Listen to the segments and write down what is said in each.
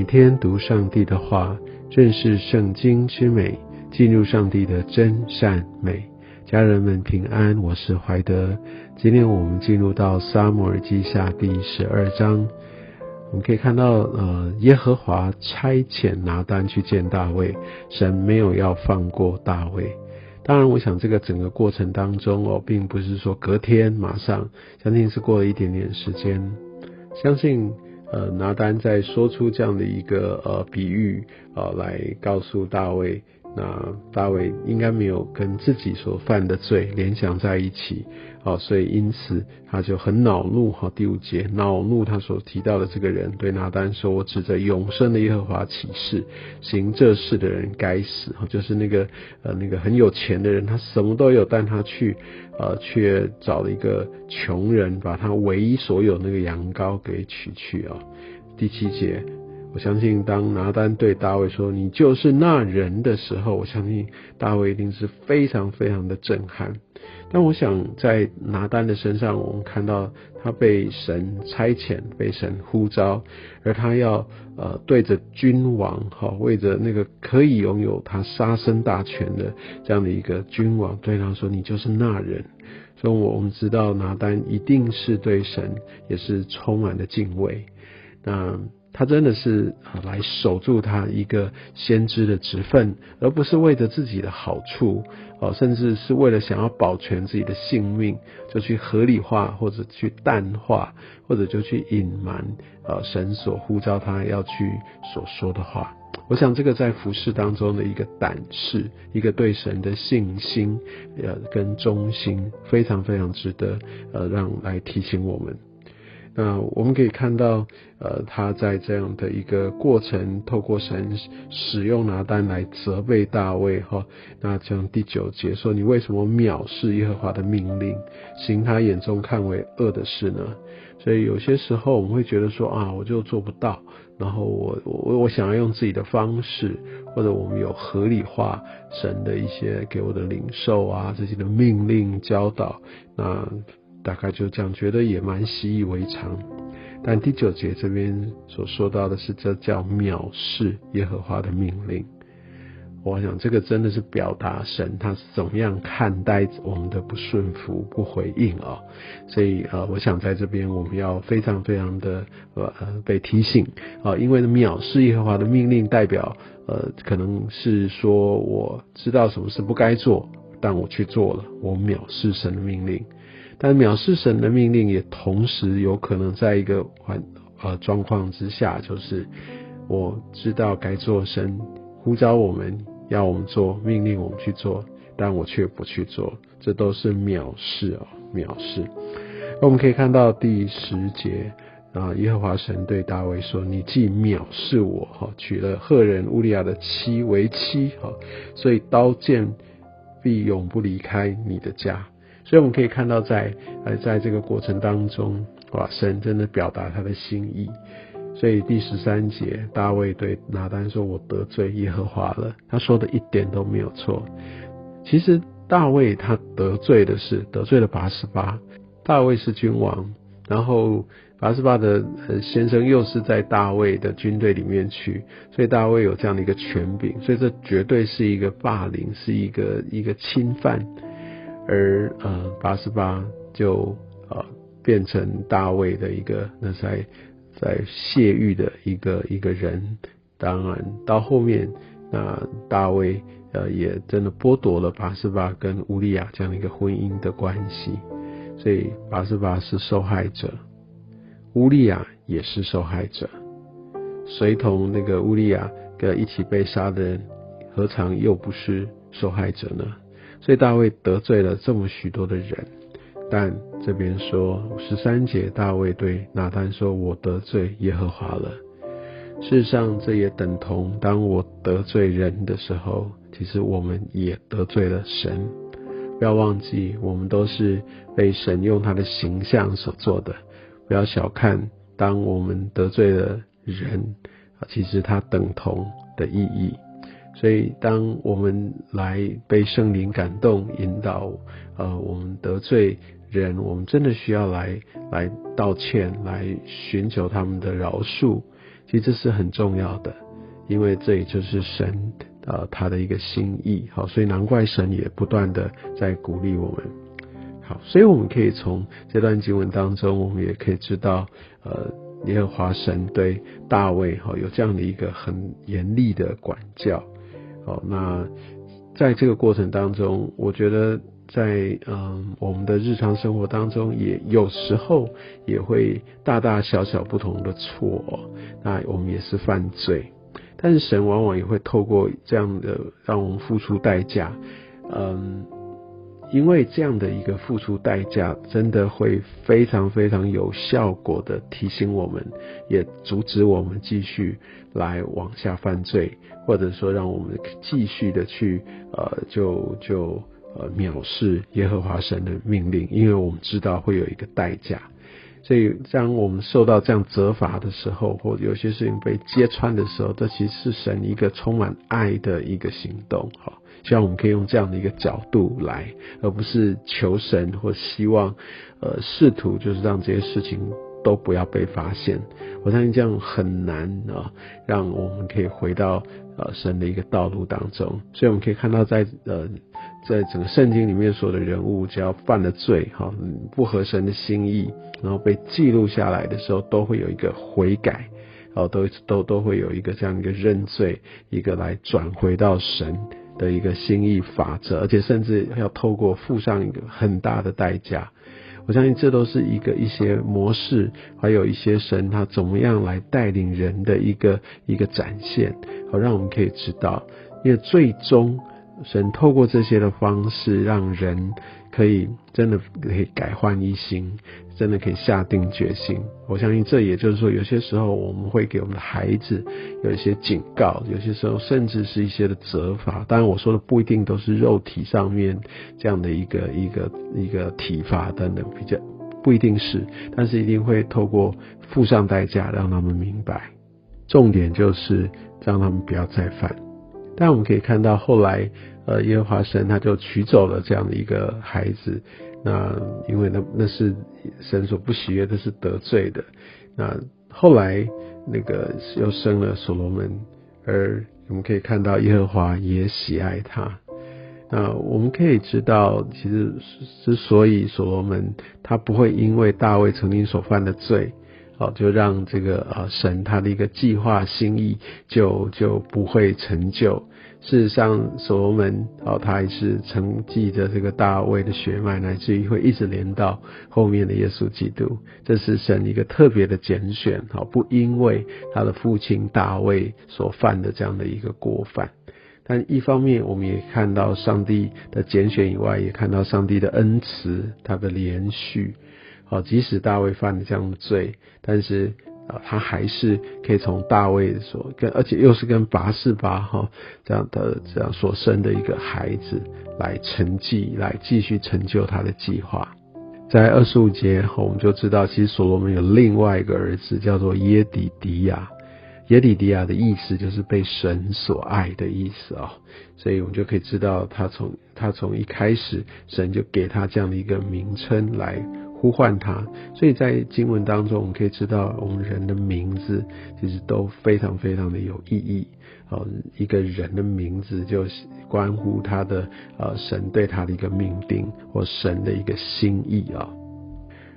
每天读上帝的话，认识圣经之美，进入上帝的真善美。家人们平安，我是怀德。今天我们进入到撒母耳记下第十二章，我们可以看到，呃，耶和华差遣拿单去见大卫，神没有要放过大卫。当然，我想这个整个过程当中哦，并不是说隔天马上，相信是过了一点点时间，相信。呃，拿单在说出这样的一个呃比喻呃，来告诉大卫。那大卫应该没有跟自己所犯的罪联想在一起，哦，所以因此他就很恼怒哈。第五节，恼怒他所提到的这个人对拿单说：“我指着永生的耶和华起誓，行这事的人该死。”哈，就是那个呃那个很有钱的人，他什么都有，但他去呃却找了一个穷人，把他唯一所有那个羊羔给取去啊。第七节。我相信，当拿单对大卫说“你就是那人”的时候，我相信大卫一定是非常非常的震撼。但我想，在拿单的身上，我们看到他被神差遣，被神呼召，而他要呃对着君王，哈，为着那个可以拥有他杀身大权的这样的一个君王，对他说：“你就是那人。”所以我们知道拿单一定是对神也是充满了敬畏。那。他真的是啊，来守住他一个先知的职分，而不是为着自己的好处哦，甚至是为了想要保全自己的性命，就去合理化或者去淡化，或者就去隐瞒呃神所呼召他要去所说的话。我想这个在服饰当中的一个胆识，一个对神的信心呃跟忠心，非常非常值得呃让来提醒我们。那我们可以看到，呃，他在这样的一个过程，透过神使用拿单来责备大卫，哈。那像第九节说：“你为什么藐视耶和华的命令，行他眼中看为恶的事呢？”所以有些时候我们会觉得说啊，我就做不到，然后我我我想要用自己的方式，或者我们有合理化神的一些给我的领受啊，这些的命令教导，那。大概就这样，觉得也蛮习以为常。但第九节这边所说到的是，这叫藐视耶和华的命令。我想这个真的是表达神他是怎么样看待我们的不顺服、不回应啊。所以呃，我想在这边我们要非常非常的呃被提醒啊，因为藐视耶和华的命令，代表呃可能是说我知道什么是不该做，但我去做了，我藐视神的命令。但藐视神的命令，也同时有可能在一个环呃状况之下，就是我知道该做，神呼召我们要我们做，命令我们去做，但我却不去做，这都是藐视啊，藐视。那我们可以看到第十节啊，耶和华神对大卫说：“你既藐视我，哈，娶了赫人乌利亚的妻为妻，哈，所以刀剑必永不离开你的家。”所以我们可以看到，在呃，在这个过程当中，哇，神真的表达他的心意。所以第十三节，大卫对拿单说：“我得罪耶和华了。”他说的一点都没有错。其实大卫他得罪的是得罪了八十八。大卫是君王，然后八十八的先生又是在大卫的军队里面去，所以大卫有这样的一个权柄，所以这绝对是一个霸凌，是一个一个侵犯。而呃，八十八就呃变成大卫的一个那在在泄欲的一个一个人，当然到后面那大卫呃也真的剥夺了八十八跟乌利亚这样的一个婚姻的关系，所以八十八是受害者，乌利亚也是受害者，随同那个乌利亚跟一起被杀的人，何尝又不是受害者呢？所以大卫得罪了这么许多的人，但这边说十三节，大卫对拿单说：“我得罪耶和华了。”事实上，这也等同当我得罪人的时候，其实我们也得罪了神。不要忘记，我们都是被神用他的形象所做的。不要小看，当我们得罪了人，其实它等同的意义。所以，当我们来被圣灵感动、引导，呃，我们得罪人，我们真的需要来来道歉，来寻求他们的饶恕。其实这是很重要的，因为这也就是神呃他的一个心意。好，所以难怪神也不断的在鼓励我们。好，所以我们可以从这段经文当中，我们也可以知道，呃，耶和华神对大卫哈有这样的一个很严厉的管教。好，那在这个过程当中，我觉得。在嗯，我们的日常生活当中，也有时候也会大大小小不同的错，那我们也是犯罪。但是神往往也会透过这样的让我们付出代价，嗯，因为这样的一个付出代价，真的会非常非常有效果的提醒我们，也阻止我们继续来往下犯罪，或者说让我们继续的去呃，就就。呃，藐视耶和华神的命令，因为我们知道会有一个代价，所以当我们受到这样责罚的时候，或有些事情被揭穿的时候，这其实是神一个充满爱的一个行动。哈，希望我们可以用这样的一个角度来，而不是求神或希望，呃，试图就是让这些事情都不要被发现。我相信这样很难啊，让我们可以回到呃神的一个道路当中。所以我们可以看到在呃。在整个圣经里面，所有的人物只要犯了罪，哈，不合神的心意，然后被记录下来的时候，都会有一个悔改，哦，都都都会有一个这样一个认罪，一个来转回到神的一个心意法则，而且甚至要透过付上一个很大的代价。我相信这都是一个一些模式，还有一些神他怎么样来带领人的一个一个展现，好让我们可以知道，因为最终。神透过这些的方式，让人可以真的可以改换一心，真的可以下定决心。我相信这也就是说，有些时候我们会给我们的孩子有一些警告，有些时候甚至是一些的责罚。当然，我说的不一定都是肉体上面这样的一个一个一个体罚等等，比较不一定是，但是一定会透过付上代价，让他们明白。重点就是让他们不要再犯。但我们可以看到，后来，呃，耶和华神他就取走了这样的一个孩子，那因为那那是神所不喜悦，的是得罪的。那后来那个又生了所罗门，而我们可以看到耶和华也喜爱他。那我们可以知道，其实之所以所罗门他不会因为大卫曾经所犯的罪。哦，就让这个呃神他的一个计划心意就就不会成就。事实上，所罗门哦，他还是承继着这个大卫的血脉，乃至于会一直连到后面的耶稣基督。这是神一个特别的拣选，好，不因为他的父亲大卫所犯的这样的一个过犯。但一方面，我们也看到上帝的拣选以外，也看到上帝的恩慈，他的连续。好，即使大卫犯了这样的罪，但是他还是可以从大卫所跟，而且又是跟拔示巴哈这样的这样所生的一个孩子来承继，来继续成就他的计划。在二十五节后，我们就知道，其实所罗门有另外一个儿子，叫做耶底迪亚。耶底迪亚的意思就是被神所爱的意思啊，所以我们就可以知道，他从他从一开始，神就给他这样的一个名称来。呼唤他，所以在经文当中，我们可以知道，我们人的名字其实都非常非常的有意义。哦，一个人的名字就关乎他的呃神对他的一个命定或神的一个心意啊。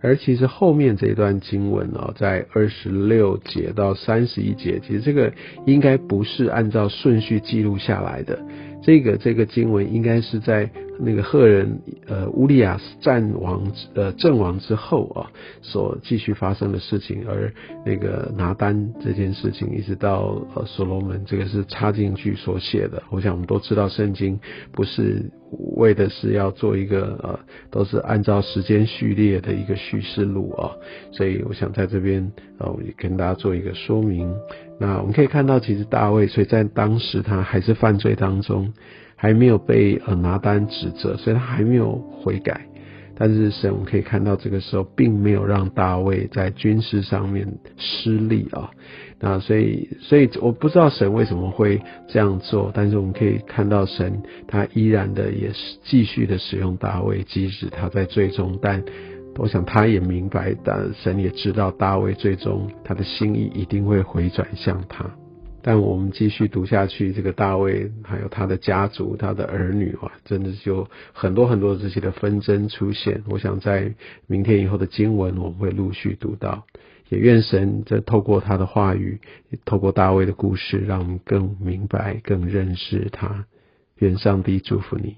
而其实后面这一段经文哦，在二十六节到三十一节，其实这个应该不是按照顺序记录下来的。这个这个经文应该是在。那个赫人呃乌利亚战亡呃阵亡之后啊，所继续发生的事情，而那个拿单这件事情，一直到呃所罗门这个是插进去所写的。我想我们都知道，圣经不是为的是要做一个呃，都是按照时间序列的一个叙事录啊。所以我想在这边呃也跟大家做一个说明。那我们可以看到，其实大卫所以在当时他还是犯罪当中。还没有被呃拿单指责，所以他还没有悔改。但是神我们可以看到，这个时候并没有让大卫在军事上面失利啊。那所以，所以我不知道神为什么会这样做，但是我们可以看到神他依然的也是继续的使用大卫，即使他在最终，但我想他也明白，但神也知道大卫最终他的心意一定会回转向他。但我们继续读下去，这个大卫还有他的家族、他的儿女啊，真的就很多很多这些的纷争出现。我想在明天以后的经文，我们会陆续读到。也愿神在透过他的话语，透过大卫的故事，让我们更明白、更认识他。愿上帝祝福你。